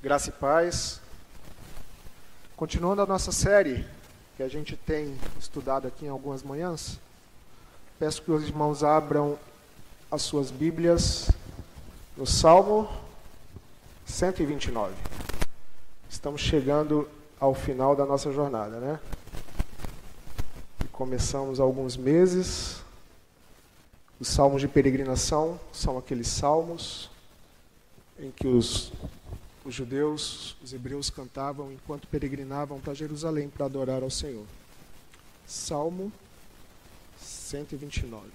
Graça e paz. Continuando a nossa série que a gente tem estudado aqui em algumas manhãs, peço que os irmãos abram as suas Bíblias no Salmo 129. Estamos chegando ao final da nossa jornada, né? E começamos alguns meses. Os salmos de peregrinação são aqueles salmos em que os os judeus, os hebreus cantavam enquanto peregrinavam para Jerusalém para adorar ao Senhor. Salmo 129.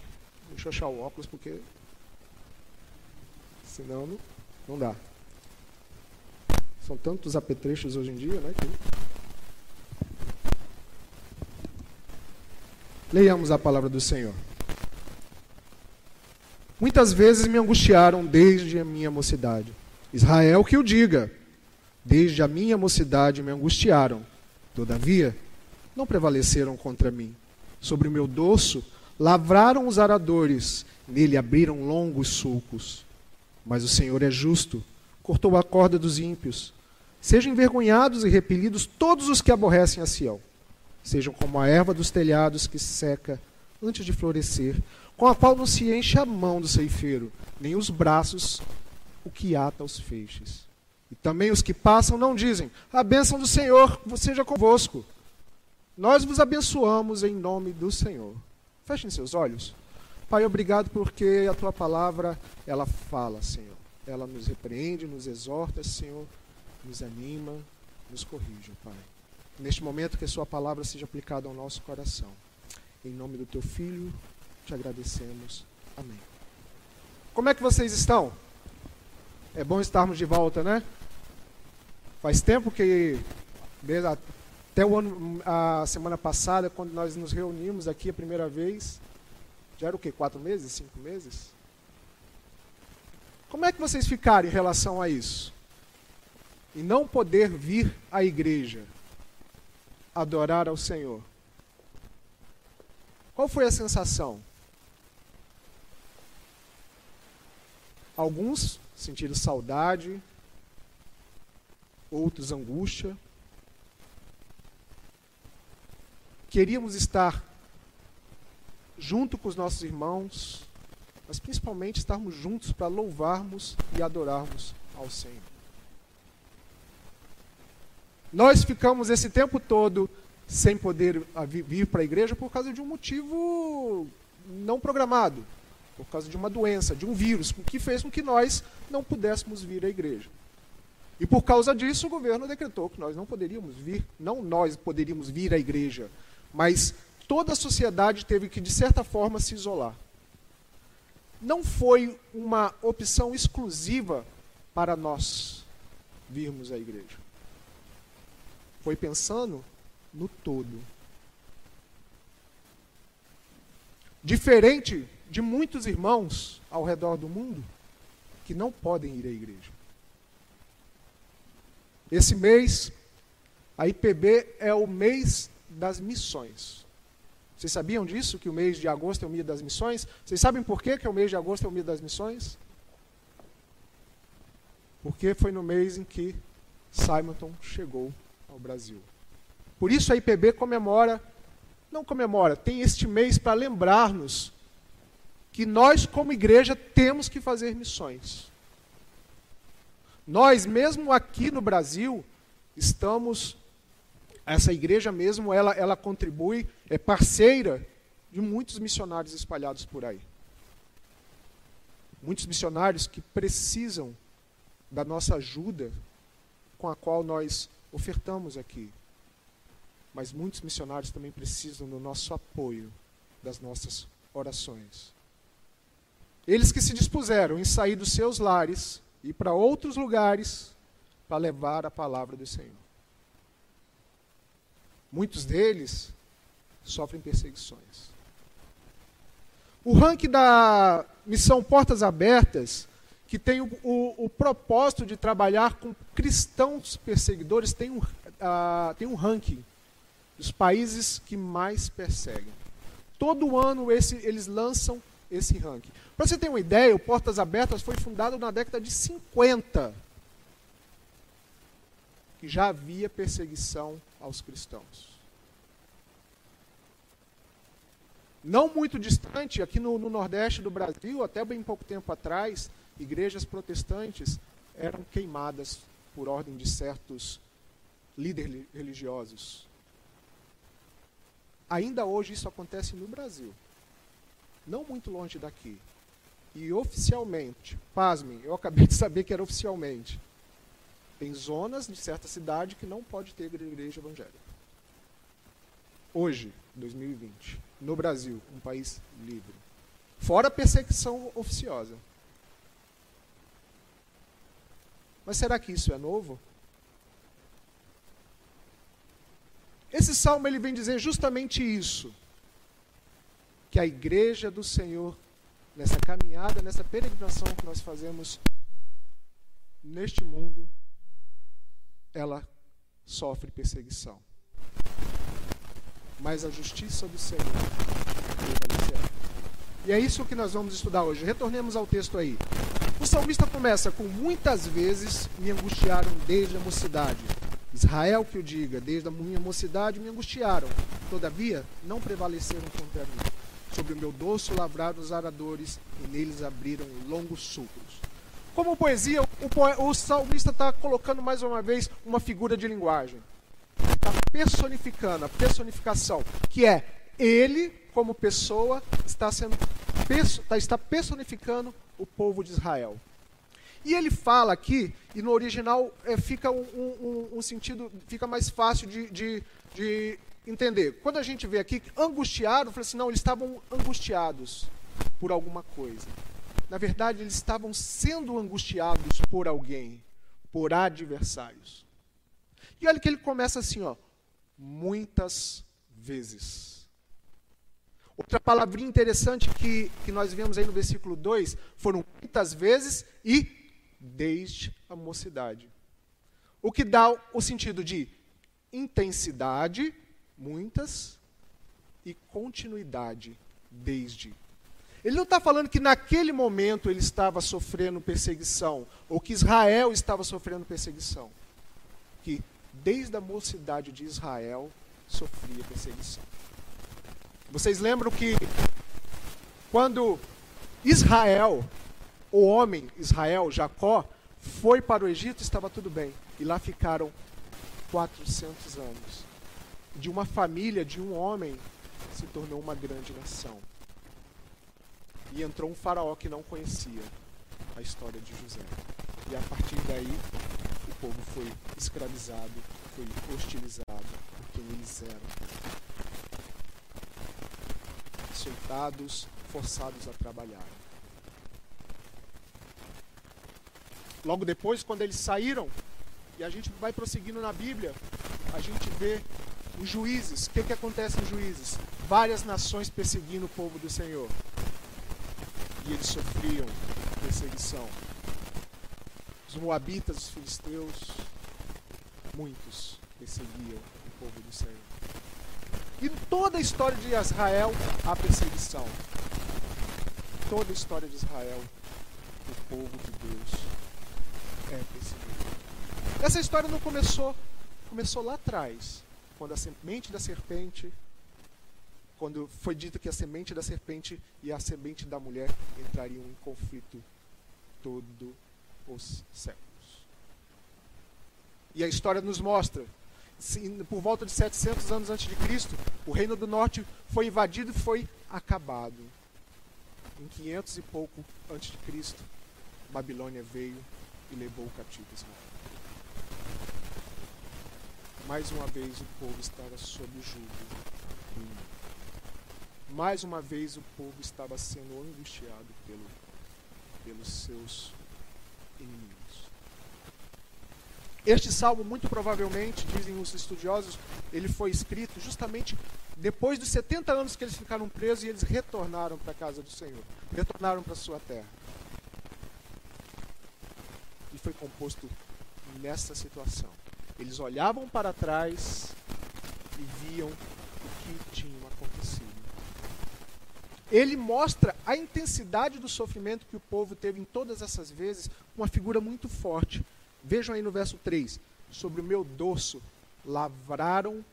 Deixa eu achar o óculos porque senão não, não dá. São tantos apetrechos hoje em dia, né? Que... Leiamos a palavra do Senhor. Muitas vezes me angustiaram desde a minha mocidade Israel que o diga. Desde a minha mocidade me angustiaram. Todavia, não prevaleceram contra mim. Sobre o meu dorso lavraram os aradores, nele abriram longos sulcos. Mas o Senhor é justo, cortou a corda dos ímpios. Sejam envergonhados e repelidos todos os que aborrecem a Sião. Sejam como a erva dos telhados que seca antes de florescer, com a qual não se enche a mão do ceifeiro, nem os braços o que ata os feixes. E também os que passam não dizem: A bênção do Senhor seja convosco. Nós vos abençoamos em nome do Senhor. Fechem seus olhos. Pai, obrigado porque a tua palavra, ela fala, Senhor. Ela nos repreende, nos exorta, Senhor, nos anima, nos corrige, Pai. Neste momento que a sua palavra seja aplicada ao nosso coração. Em nome do teu filho, te agradecemos. Amém. Como é que vocês estão? É bom estarmos de volta, né? Faz tempo que, até o ano, a semana passada, quando nós nos reunimos aqui a primeira vez, já era o quê? Quatro meses? Cinco meses? Como é que vocês ficaram em relação a isso? E não poder vir à igreja adorar ao Senhor. Qual foi a sensação? Alguns sentiram saudade, outros angústia. Queríamos estar junto com os nossos irmãos, mas principalmente estarmos juntos para louvarmos e adorarmos ao Senhor. Nós ficamos esse tempo todo sem poder vir para a igreja por causa de um motivo não programado por causa de uma doença, de um vírus, que fez com que nós não pudéssemos vir à igreja. E por causa disso, o governo decretou que nós não poderíamos vir, não nós poderíamos vir à igreja, mas toda a sociedade teve que, de certa forma, se isolar. Não foi uma opção exclusiva para nós virmos à igreja. Foi pensando no todo. Diferente de muitos irmãos ao redor do mundo que não podem ir à igreja. Esse mês, a IPB é o mês das missões. Vocês sabiam disso, que o mês de agosto é o mês das missões? Vocês sabem por que, que o mês de agosto é o mês das missões? Porque foi no mês em que Simonton chegou ao Brasil. Por isso a IPB comemora, não comemora, tem este mês para lembrar-nos que nós, como igreja, temos que fazer missões. Nós, mesmo aqui no Brasil, estamos, essa igreja mesmo, ela, ela contribui, é parceira de muitos missionários espalhados por aí. Muitos missionários que precisam da nossa ajuda, com a qual nós ofertamos aqui. Mas muitos missionários também precisam do nosso apoio, das nossas orações. Eles que se dispuseram em sair dos seus lares e para outros lugares para levar a palavra do Senhor. Muitos deles sofrem perseguições. O ranking da missão Portas Abertas, que tem o, o, o propósito de trabalhar com cristãos perseguidores, tem um, uh, tem um ranking dos países que mais perseguem. Todo ano esse, eles lançam esse ranking. Para você ter uma ideia, o Portas Abertas foi fundado na década de 50. que já havia perseguição aos cristãos. Não muito distante, aqui no, no, Nordeste do Brasil, até bem pouco tempo atrás, igrejas protestantes eram queimadas por ordem de certos líderes religiosos. Ainda hoje isso acontece no Brasil, não muito longe daqui. E oficialmente, pasmem, eu acabei de saber que era oficialmente, tem zonas de certa cidade que não pode ter igreja evangélica. Hoje, 2020, no Brasil, um país livre. Fora a perseguição oficiosa. Mas será que isso é novo? Esse salmo ele vem dizer justamente isso. Que a igreja do Senhor, nessa caminhada, nessa peregrinação que nós fazemos neste mundo, ela sofre perseguição. Mas a justiça do Senhor prevalecerá. E é isso que nós vamos estudar hoje. Retornemos ao texto aí. O salmista começa com muitas vezes me angustiaram desde a mocidade. Israel que o diga, desde a minha mocidade me angustiaram. Todavia, não prevaleceram contra mim. Sobre o meu doce lavraram os aradores, e neles abriram longos sulcros. Como poesia, o, o salmista está colocando mais uma vez uma figura de linguagem. Está personificando, a personificação, que é ele, como pessoa, está, sendo, tá, está personificando o povo de Israel. E ele fala aqui, e no original é, fica um, um, um, sentido, fica mais fácil de, de, de entender. Quando a gente vê aqui angustiado, fala assim, não, eles estavam angustiados por alguma coisa. Na verdade, eles estavam sendo angustiados por alguém, por adversários. E olha que ele começa assim, ó, muitas vezes. Outra palavrinha interessante que, que nós vemos aí no versículo 2 foram muitas vezes e desde a mocidade. O que dá o sentido de intensidade, muitas, e continuidade, desde. Ele não está falando que naquele momento ele estava sofrendo perseguição, ou que Israel estava sofrendo perseguição. Que desde a mocidade de Israel sofria perseguição. Vocês lembram que quando Israel, o homem Israel, Jacó, foi para o Egito, estava tudo bem. E lá ficaram 400 anos. De uma família, de um homem, se tornou uma grande nação. E entrou um faraó que não conhecia a história de José. E a partir daí, o povo foi escravizado, foi hostilizado por quem eles eram. Açoitados, forçados a trabalhar. Logo depois, quando eles saíram, e a gente vai prosseguindo na Bíblia, a gente vê os juízes. O que, que acontece nos juízes? Várias nações perseguindo o povo do Senhor e eles sofriam perseguição. Os moabitas, os filisteus, muitos perseguiam o povo do Senhor. E em toda a história de Israel há perseguição. Toda a história de Israel, o povo de Deus é perseguido. Essa história não começou, começou lá atrás, quando a semente da serpente quando foi dito que a semente da serpente e a semente da mulher entrariam em conflito todos os séculos. E a história nos mostra, por volta de 700 anos antes de Cristo, o reino do norte foi invadido e foi acabado. Em 500 e pouco antes de Cristo, Babilônia veio e levou o cativo Israel. Mais uma vez o povo estava sob o jugo mais uma vez o povo estava sendo angustiado pelo, pelos seus inimigos. Este salmo, muito provavelmente, dizem os estudiosos, ele foi escrito justamente depois dos 70 anos que eles ficaram presos e eles retornaram para a casa do Senhor, retornaram para a sua terra. E foi composto nessa situação. Eles olhavam para trás e viam o que tinha ele mostra a intensidade do sofrimento que o povo teve em todas essas vezes, uma figura muito forte. Vejam aí no verso 3. sobre o meu dorso lavraram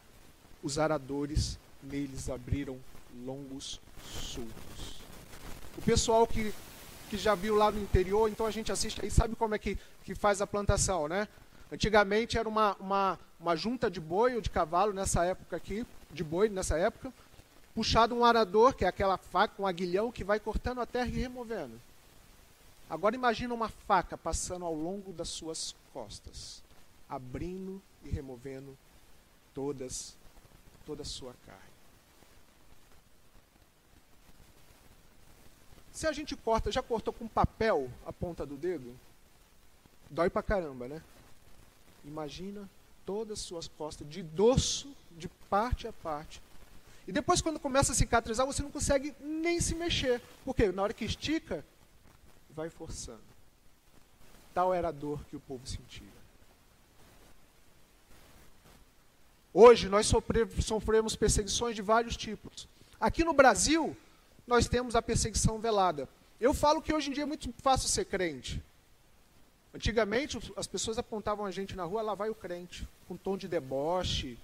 os aradores, neles abriram longos sulcos. O pessoal que, que já viu lá no interior, então a gente assiste aí, sabe como é que, que faz a plantação, né? Antigamente era uma, uma, uma junta de boi ou de cavalo nessa época aqui, de boi nessa época, puxado um arador, que é aquela faca, um aguilhão que vai cortando a terra e removendo. Agora imagina uma faca passando ao longo das suas costas, abrindo e removendo todas toda a sua carne. Se a gente corta, já cortou com papel a ponta do dedo? Dói pra caramba, né? Imagina todas as suas costas, de dorso, de parte a parte. E depois, quando começa a cicatrizar, você não consegue nem se mexer. Porque na hora que estica, vai forçando. Tal era a dor que o povo sentia. Hoje nós sofremos perseguições de vários tipos. Aqui no Brasil, nós temos a perseguição velada. Eu falo que hoje em dia é muito fácil ser crente. Antigamente as pessoas apontavam a gente na rua, lá vai o crente, com tom de deboche.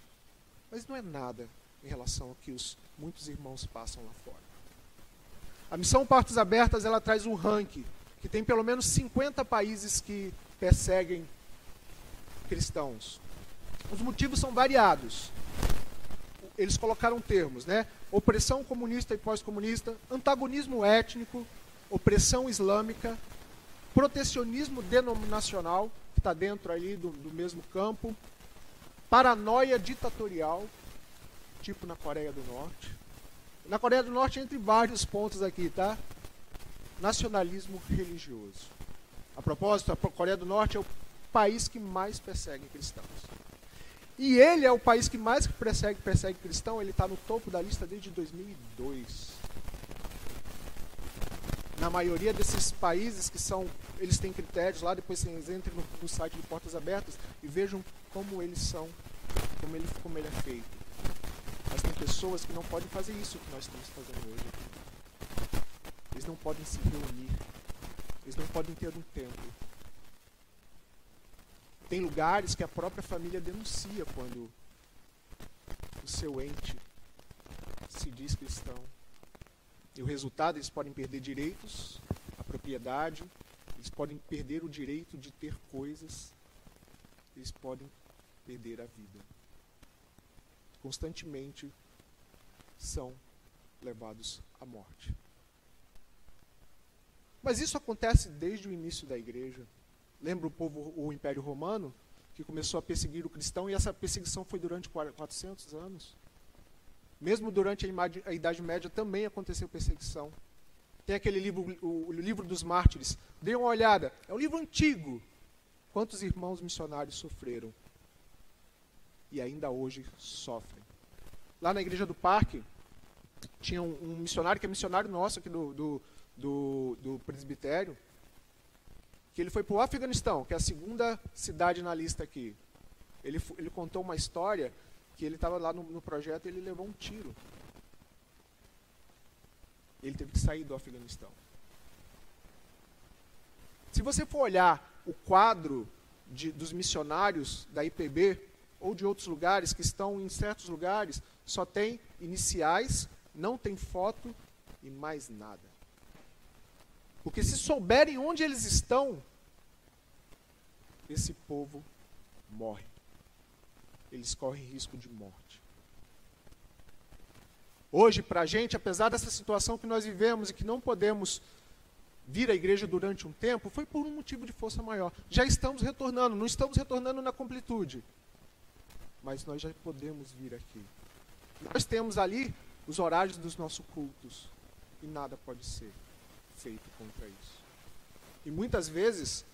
Mas não é nada em relação ao que os muitos irmãos passam lá fora. A missão Portas Abertas ela traz um ranking que tem pelo menos 50 países que perseguem cristãos. Os motivos são variados. Eles colocaram termos, né? Opressão comunista e pós-comunista, antagonismo étnico, opressão islâmica, protecionismo denominacional, que está dentro ali do, do mesmo campo, paranoia ditatorial, tipo na Coreia do Norte. Na Coreia do Norte, entre vários pontos aqui, tá? Nacionalismo religioso. A propósito, a Coreia do Norte é o país que mais persegue cristãos. E ele é o país que mais persegue, persegue cristão, ele está no topo da lista desde 2002. Na maioria desses países que são, eles têm critérios lá, depois vocês entrem no, no site de Portas Abertas e vejam como eles são, como ele, como ele é feito. Mas tem pessoas que não podem fazer isso que nós estamos fazendo hoje. Eles não podem se reunir. Eles não podem ter um templo tem lugares que a própria família denuncia quando o seu ente se diz cristão. E o resultado, eles podem perder direitos, a propriedade, eles podem perder o direito de ter coisas, eles podem perder a vida. Constantemente são levados à morte. Mas isso acontece desde o início da igreja. Lembra o povo, o Império Romano, que começou a perseguir o cristão e essa perseguição foi durante 400 anos. Mesmo durante a Idade Média também aconteceu perseguição. Tem aquele livro, o, livro dos mártires. Dê uma olhada. É um livro antigo. Quantos irmãos missionários sofreram? E ainda hoje sofrem. Lá na igreja do parque, tinha um, um missionário que é missionário nosso aqui do, do, do, do presbitério que ele foi para o Afeganistão, que é a segunda cidade na lista aqui. Ele, ele contou uma história que ele estava lá no, no projeto e ele levou um tiro. Ele teve que sair do Afeganistão. Se você for olhar o quadro de, dos missionários da IPB ou de outros lugares que estão em certos lugares, só tem iniciais, não tem foto e mais nada. Porque se souberem onde eles estão, esse povo morre. Eles correm risco de morte. Hoje, para a gente, apesar dessa situação que nós vivemos e que não podemos vir à igreja durante um tempo, foi por um motivo de força maior. Já estamos retornando, não estamos retornando na completude, mas nós já podemos vir aqui. Nós temos ali os horários dos nossos cultos e nada pode ser feito contra isso. E muitas vezes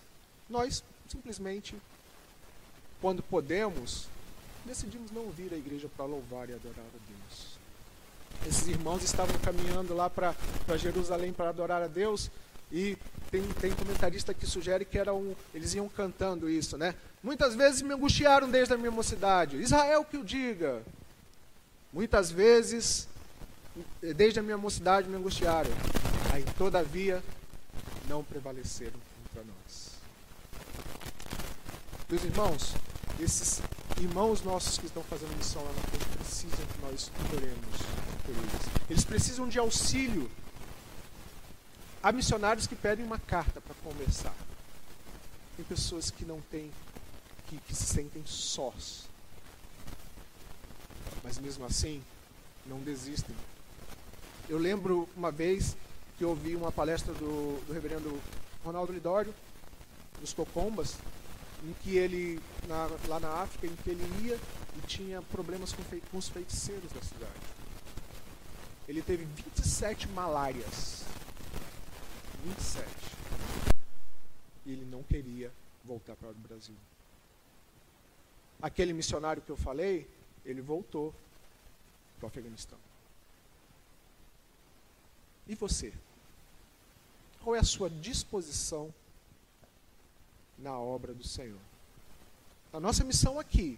nós simplesmente, quando podemos, decidimos não vir à igreja para louvar e adorar a Deus. Esses irmãos estavam caminhando lá para Jerusalém para adorar a Deus e tem, tem comentarista que sugere que era um, eles iam cantando isso, né? Muitas vezes me angustiaram desde a minha mocidade. Israel que o diga. Muitas vezes, desde a minha mocidade, me angustiaram. Aí, todavia, não prevaleceram contra nós. Meus irmãos, esses irmãos nossos que estão fazendo missão lá na frente precisam que nós oremos por eles. Eles precisam de auxílio. Há missionários que pedem uma carta para conversar. Tem pessoas que não têm, que, que se sentem sós. Mas mesmo assim, não desistem. Eu lembro uma vez que eu ouvi uma palestra do, do reverendo Ronaldo Lidório, dos Cocombas, em que ele, na, lá na África, em que ele ia e tinha problemas com, fei, com os feiticeiros da cidade. Ele teve 27 malárias. 27. E ele não queria voltar para o Brasil. Aquele missionário que eu falei, ele voltou para o Afeganistão. E você? Qual é a sua disposição na obra do Senhor? A nossa missão aqui,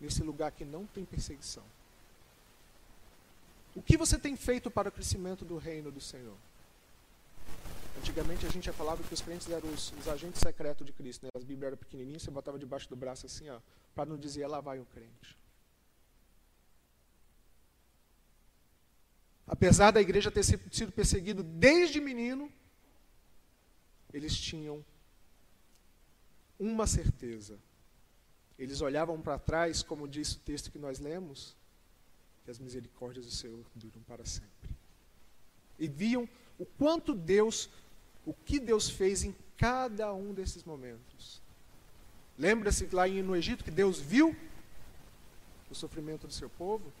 nesse lugar que não tem perseguição. O que você tem feito para o crescimento do reino do Senhor? Antigamente a gente falava que os crentes eram os, os agentes secretos de Cristo. Né? As Bíblias eram pequenininhas, você botava debaixo do braço assim, ó, para não dizer, lá vai o crente. Apesar da igreja ter sido perseguido desde menino, eles tinham uma certeza. Eles olhavam para trás, como diz o texto que nós lemos, que as misericórdias do Senhor duram para sempre. E viam o quanto Deus, o que Deus fez em cada um desses momentos. Lembra-se lá no Egito que Deus viu o sofrimento do seu povo?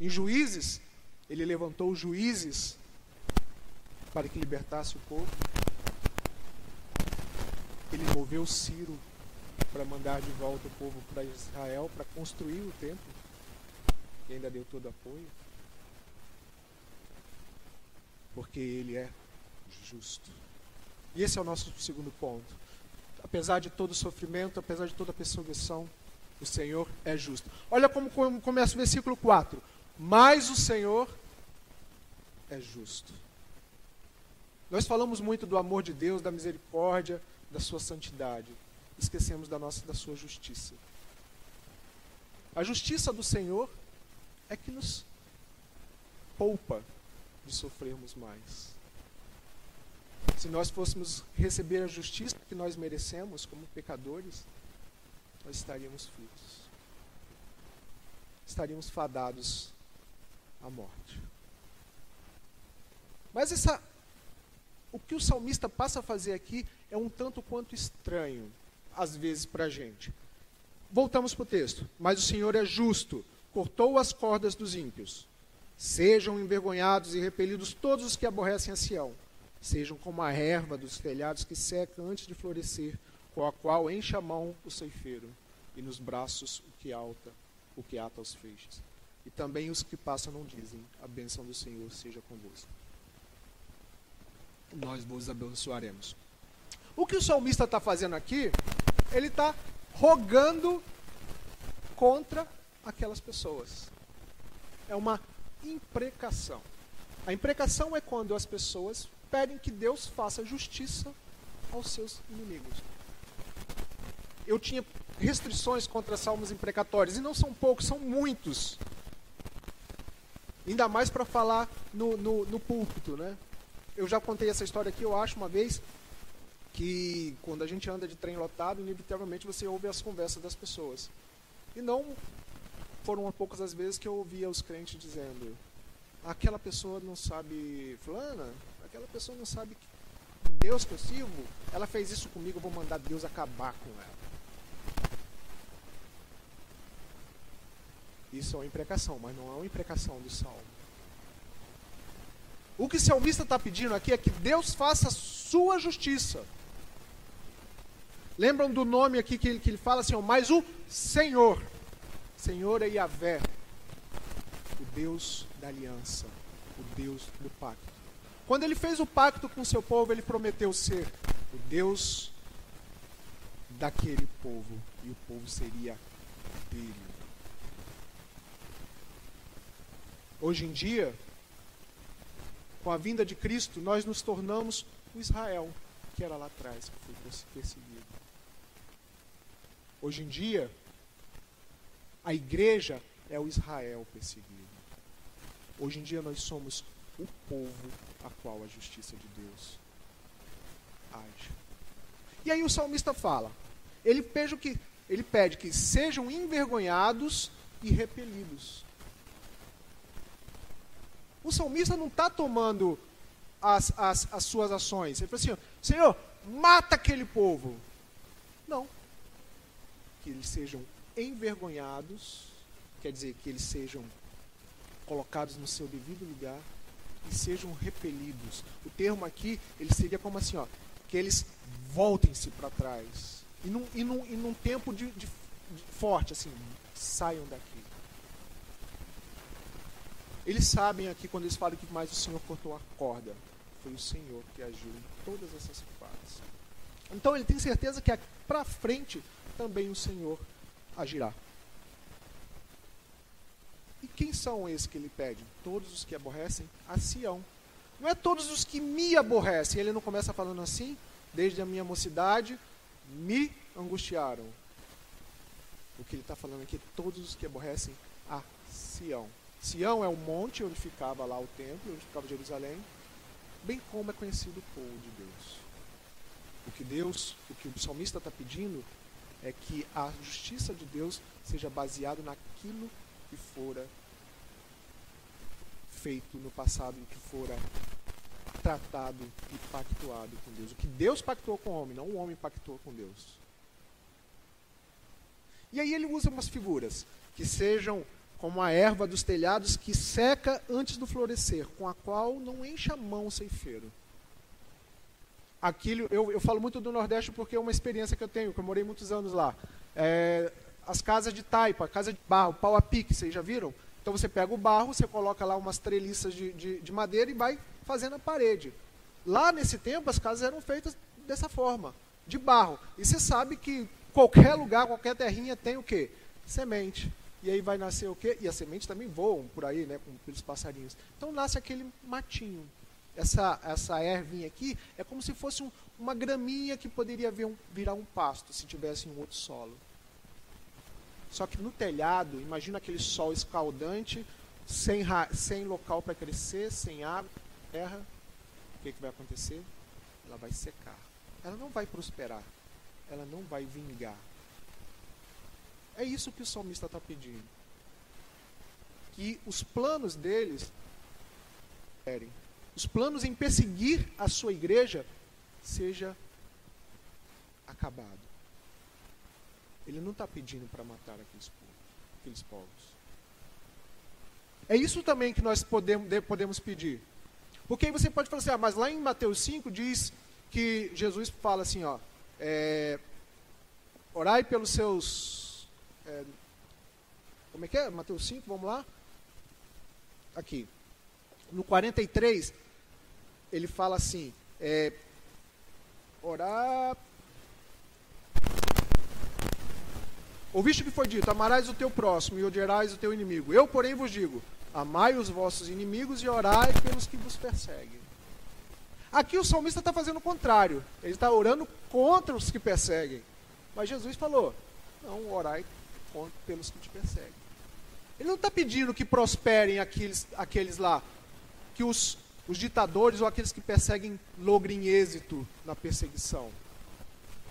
Em Juízes, ele levantou juízes para que libertasse o povo. Ele moveu Ciro para mandar de volta o povo para Israel para construir o templo. E ainda deu todo apoio. Porque ele é justo. E esse é o nosso segundo ponto. Apesar de todo sofrimento, apesar de toda perseguição, o Senhor é justo. Olha como começa o versículo 4 mas o Senhor é justo. Nós falamos muito do amor de Deus, da misericórdia, da sua santidade. Esquecemos da nossa da sua justiça. A justiça do Senhor é que nos poupa de sofrermos mais. Se nós fôssemos receber a justiça que nós merecemos como pecadores, nós estaríamos fritos. Estaríamos fadados a morte. Mas essa, o que o salmista passa a fazer aqui é um tanto quanto estranho, às vezes, para a gente. Voltamos para o texto. Mas o Senhor é justo, cortou as cordas dos ímpios. Sejam envergonhados e repelidos todos os que aborrecem a Sião. Sejam como a erva dos telhados que seca antes de florescer, com a qual enche a mão o ceifeiro, e nos braços o que alta, o que ata os feixes. E também os que passam não dizem: A bênção do Senhor seja convosco. Nós vos abençoaremos. O que o salmista está fazendo aqui, ele está rogando contra aquelas pessoas. É uma imprecação. A imprecação é quando as pessoas pedem que Deus faça justiça aos seus inimigos. Eu tinha restrições contra salmos imprecatórios, e não são poucos, são muitos. Ainda mais para falar no, no, no púlpito, né? Eu já contei essa história aqui, eu acho, uma vez, que quando a gente anda de trem lotado, inevitavelmente você ouve as conversas das pessoas. E não foram poucas as vezes que eu ouvia os crentes dizendo: aquela pessoa não sabe, fulana, aquela pessoa não sabe que Deus que eu sirvo, ela fez isso comigo, eu vou mandar Deus acabar com ela. Isso é uma imprecação, mas não é uma imprecação do salmo. O que o salmista está pedindo aqui é que Deus faça a sua justiça. Lembram do nome aqui que ele, que ele fala assim, mas o Senhor. Senhor é Yahvé, o Deus da aliança, o Deus do pacto. Quando ele fez o pacto com seu povo, ele prometeu ser o Deus daquele povo, e o povo seria dele. Hoje em dia, com a vinda de Cristo, nós nos tornamos o Israel que era lá atrás, que foi perseguido. Hoje em dia, A igreja é o Israel perseguido. Hoje em dia nós somos o povo a qual a justiça de Deus age. E aí o salmista fala, ele pede que, ele pede que sejam envergonhados e repelidos. O salmista não está tomando as, as, as suas ações. Ele fala assim: Senhor, mata aquele povo. Não. Que eles sejam envergonhados, quer dizer, que eles sejam colocados no seu devido lugar e sejam repelidos. O termo aqui, ele seria como assim, ó, que eles voltem-se para trás. E num, e, num, e num tempo de, de, de forte, assim, saiam daqui. Eles sabem aqui, quando eles falam que mais o Senhor cortou a corda, foi o Senhor que agiu em todas essas partes. Então ele tem certeza que para frente também o Senhor agirá. E quem são esses que ele pede? Todos os que aborrecem a Sião. Não é todos os que me aborrecem. Ele não começa falando assim, desde a minha mocidade, me angustiaram. O que ele está falando aqui é todos os que aborrecem a Sião. Sião é o monte onde ficava lá o templo, onde ficava Jerusalém, bem como é conhecido o povo de Deus. O que Deus, o que o salmista está pedindo é que a justiça de Deus seja baseada naquilo que fora feito no passado, que fora tratado e pactuado com Deus. O que Deus pactuou com o homem, não o homem pactuou com Deus. E aí ele usa umas figuras que sejam como a erva dos telhados que seca antes do florescer, com a qual não enche a mão o ceifeiro. Aquilo, eu, eu falo muito do Nordeste porque é uma experiência que eu tenho, que eu morei muitos anos lá. É, as casas de taipa, casa de barro, pau a pique, vocês já viram? Então você pega o barro, você coloca lá umas treliças de, de, de madeira e vai fazendo a parede. Lá nesse tempo as casas eram feitas dessa forma, de barro. E você sabe que qualquer lugar, qualquer terrinha tem o quê? Semente. E aí vai nascer o quê? E as sementes também voam por aí, né, com pelos passarinhos. Então nasce aquele matinho. Essa, essa ervinha aqui é como se fosse um, uma graminha que poderia vir virar um pasto se tivesse um outro solo. Só que no telhado, imagina aquele sol escaldante, sem, sem local para crescer, sem água, terra. O que, que vai acontecer? Ela vai secar. Ela não vai prosperar. Ela não vai vingar. É isso que o salmista está pedindo. Que os planos deles os planos em perseguir a sua igreja seja acabado. Ele não está pedindo para matar aqueles povos, aqueles povos. É isso também que nós podemos, podemos pedir. Porque aí você pode falar assim, ah, mas lá em Mateus 5 diz que Jesus fala assim, ó, é, orai pelos seus. É, como é que é? Mateus 5, vamos lá? Aqui. No 43, ele fala assim: é, orar Ouviste o que foi dito: Amarás o teu próximo e odiarás o teu inimigo. Eu, porém, vos digo: Amai os vossos inimigos e orai pelos que vos perseguem. Aqui o salmista está fazendo o contrário. Ele está orando contra os que perseguem. Mas Jesus falou: Não, orai pelos que te perseguem. Ele não está pedindo que prosperem aqueles, aqueles lá, que os, os ditadores ou aqueles que perseguem logrem êxito na perseguição.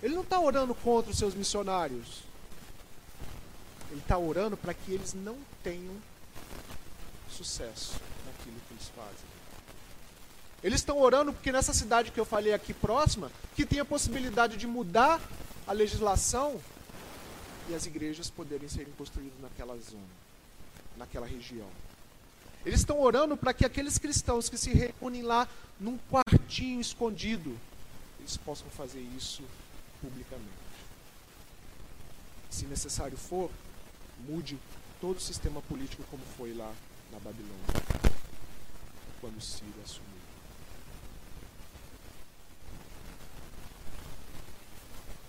Ele não está orando contra os seus missionários. Ele está orando para que eles não tenham sucesso naquilo que eles fazem. Eles estão orando porque nessa cidade que eu falei aqui próxima, que tem a possibilidade de mudar a legislação e as igrejas poderem serem construídas naquela zona, naquela região. Eles estão orando para que aqueles cristãos que se reúnem lá num quartinho escondido, eles possam fazer isso publicamente. Se necessário for, mude todo o sistema político como foi lá na Babilônia, quando Ciro assumiu.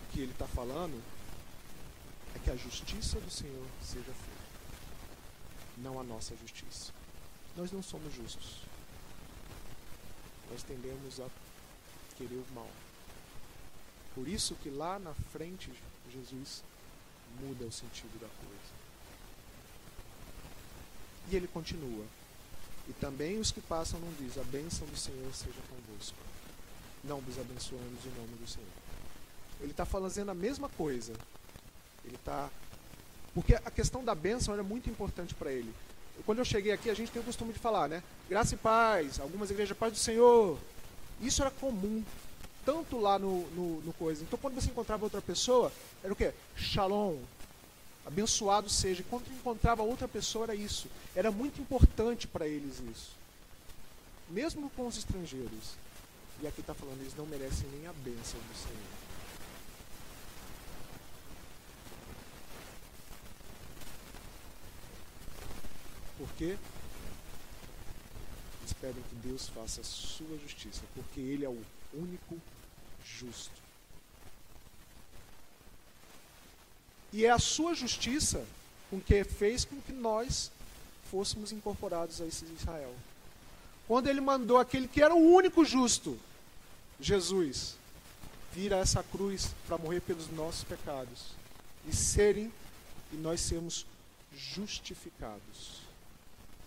O que ele está falando é que a justiça do Senhor seja feita, não a nossa justiça. Nós não somos justos. Nós tendemos a querer o mal. Por isso que lá na frente Jesus muda o sentido da coisa. E ele continua. E também os que passam não diz, a bênção do Senhor seja convosco. Não vos abençoamos em nome do Senhor. Ele está fazendo a mesma coisa. Ele está. Porque a questão da bênção era muito importante para ele. Quando eu cheguei aqui, a gente tem o costume de falar, né? Graça e paz, algumas igrejas, paz do Senhor. Isso era comum, tanto lá no, no, no coisa. Então, quando você encontrava outra pessoa, era o quê? Shalom, abençoado seja. Quando encontrava outra pessoa, era isso. Era muito importante para eles isso. Mesmo com os estrangeiros. E aqui está falando, eles não merecem nem a bênção do Senhor. Por quê? Eles pedem que Deus faça a sua justiça, porque Ele é o único justo. E é a sua justiça com que fez com que nós fôssemos incorporados a esse Israel. Quando ele mandou aquele que era o único justo, Jesus, vir a essa cruz para morrer pelos nossos pecados e serem e nós sermos justificados.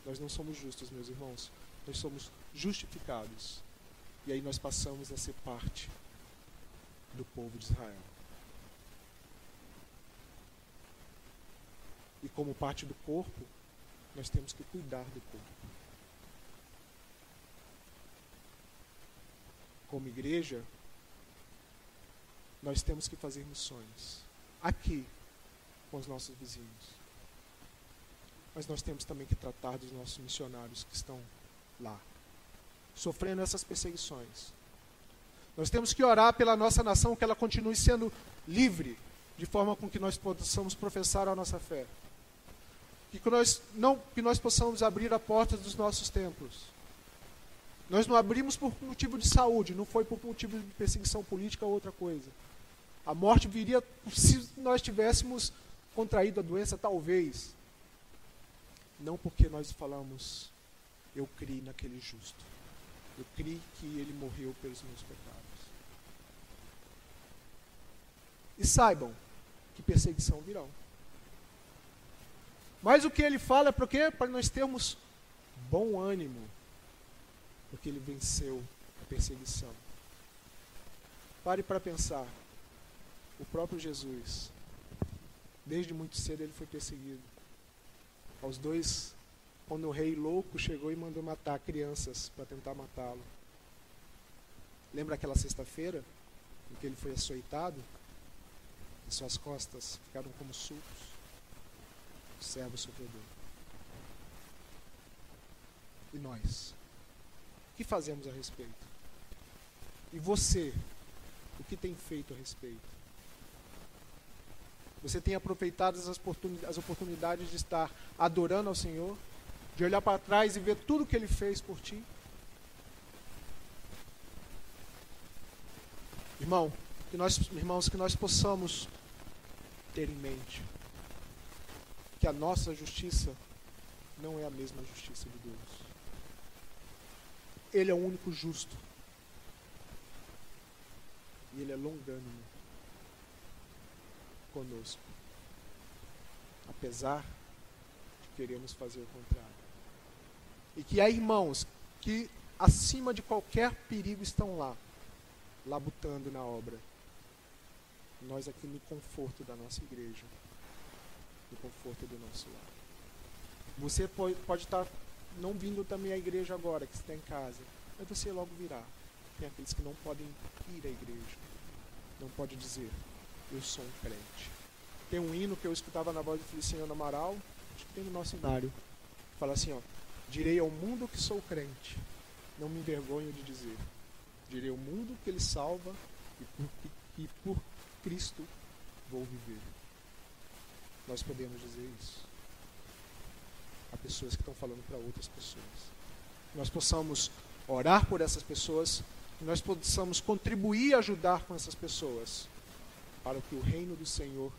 Nós não somos justos, meus irmãos, nós somos justificados. E aí nós passamos a ser parte do povo de Israel. E como parte do corpo, nós temos que cuidar do corpo. Como igreja, nós temos que fazer missões aqui com os nossos vizinhos. Mas nós temos também que tratar dos nossos missionários que estão lá, sofrendo essas perseguições. Nós temos que orar pela nossa nação que ela continue sendo livre, de forma com que nós possamos professar a nossa fé que nós, não, que nós possamos abrir a porta dos nossos templos. Nós não abrimos por motivo de saúde, não foi por motivo de perseguição política ou outra coisa. A morte viria se nós tivéssemos contraído a doença, talvez. Não porque nós falamos, eu criei naquele justo. Eu criei que ele morreu pelos meus pecados. E saibam que perseguição virão. Mas o que ele fala é para quê? Para nós termos bom ânimo, porque ele venceu a perseguição. Pare para pensar. O próprio Jesus, desde muito cedo ele foi perseguido. Aos dois, quando o rei louco chegou e mandou matar crianças para tentar matá-lo. Lembra aquela sexta-feira em que ele foi açoitado? E suas costas ficaram como sulcos servo sofredor. E nós? O que fazemos a respeito? E você? O que tem feito a respeito? Você tem aproveitado as oportunidades de estar adorando ao Senhor? De olhar para trás e ver tudo que Ele fez por ti? Irmão, que nós, irmãos, que nós possamos ter em mente que a nossa justiça não é a mesma justiça de Deus. Ele é o único justo. E Ele é longânimo conosco. Apesar de queremos fazer o contrário. E que há irmãos que, acima de qualquer perigo, estão lá, labutando na obra. Nós aqui no conforto da nossa igreja no conforto do nosso lar. Você pode, pode estar não vindo também à igreja agora, que está em casa, mas você logo virá. Tem aqueles que não podem ir à igreja, não pode dizer, eu sou um crente. Tem um hino que eu escutava na voz de Feliciano Amaral, acho que tem no nosso cenário, fala assim, ó, direi ao mundo que sou crente, não me envergonho de dizer. Direi ao mundo que ele salva e por, e por Cristo vou viver nós podemos dizer isso. Há pessoas que estão falando para outras pessoas. Nós possamos orar por essas pessoas, nós possamos contribuir e ajudar com essas pessoas, para que o reino do Senhor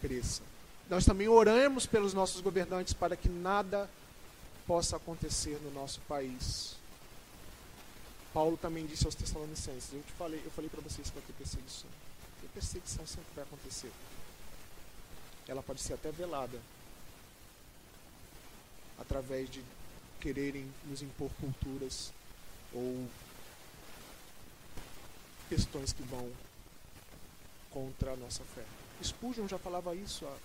cresça. Nós também oramos pelos nossos governantes para que nada possa acontecer no nosso país. Paulo também disse aos Tessalonicenses, eu te falei, eu falei para vocês que vai ter perseguição. E perseguição sempre vai acontecer ela pode ser até velada. através de quererem nos impor culturas ou questões que vão contra a nossa fé. Spurgeon já falava isso há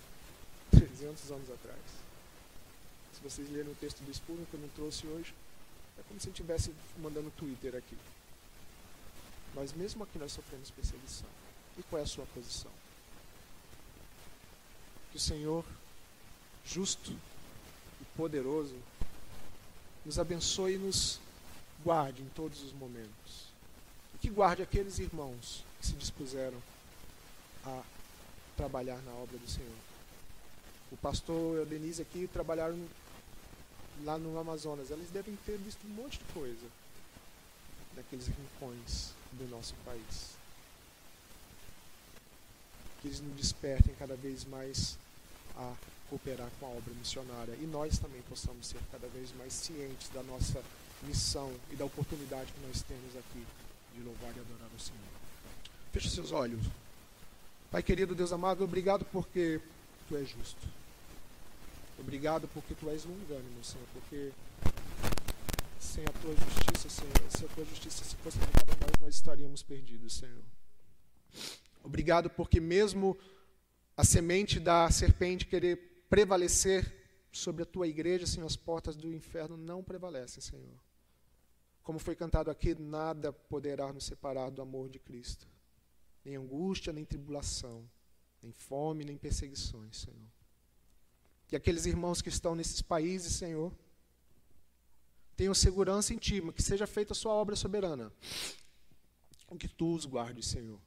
300 anos atrás. Se vocês lerem o texto do Spurgeon que eu não trouxe hoje, é como se eu estivesse mandando Twitter aqui. Mas mesmo aqui nós sofremos perseguição. E qual é a sua posição? Que o Senhor, justo e poderoso, nos abençoe e nos guarde em todos os momentos. E que guarde aqueles irmãos que se dispuseram a trabalhar na obra do Senhor. O pastor e a Denise aqui trabalharam lá no Amazonas. Eles devem ter visto um monte de coisa naqueles rincões do nosso país. Que eles nos despertem cada vez mais a cooperar com a obra missionária e nós também possamos ser cada vez mais cientes da nossa missão e da oportunidade que nós temos aqui de louvar e adorar o Senhor. Feche seus olhos. Pai querido, Deus amado, obrigado porque tu és justo. Obrigado porque tu és longânimo, Senhor, porque sem a tua justiça, Senhor, se a tua justiça se fosse aplicada a nós, nós estaríamos perdidos, Senhor. Obrigado porque mesmo a semente da serpente querer prevalecer sobre a tua igreja, Senhor, as portas do inferno não prevalecem, Senhor. Como foi cantado aqui, nada poderá nos separar do amor de Cristo. Nem angústia, nem tribulação, nem fome, nem perseguições, Senhor. Que aqueles irmãos que estão nesses países, Senhor, tenham segurança em Ti, que seja feita a Sua obra soberana. Que Tu os guardes, Senhor.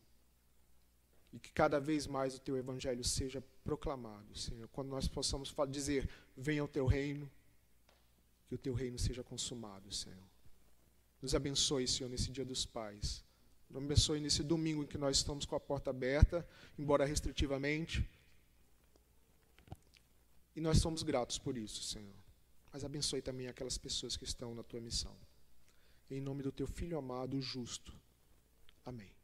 E que cada vez mais o Teu Evangelho seja proclamado, Senhor. Quando nós possamos dizer, venha o Teu reino, que o Teu reino seja consumado, Senhor. Nos abençoe, Senhor, nesse dia dos pais. Nos abençoe nesse domingo em que nós estamos com a porta aberta, embora restritivamente. E nós somos gratos por isso, Senhor. Mas abençoe também aquelas pessoas que estão na tua missão. Em nome do teu filho amado, justo. Amém.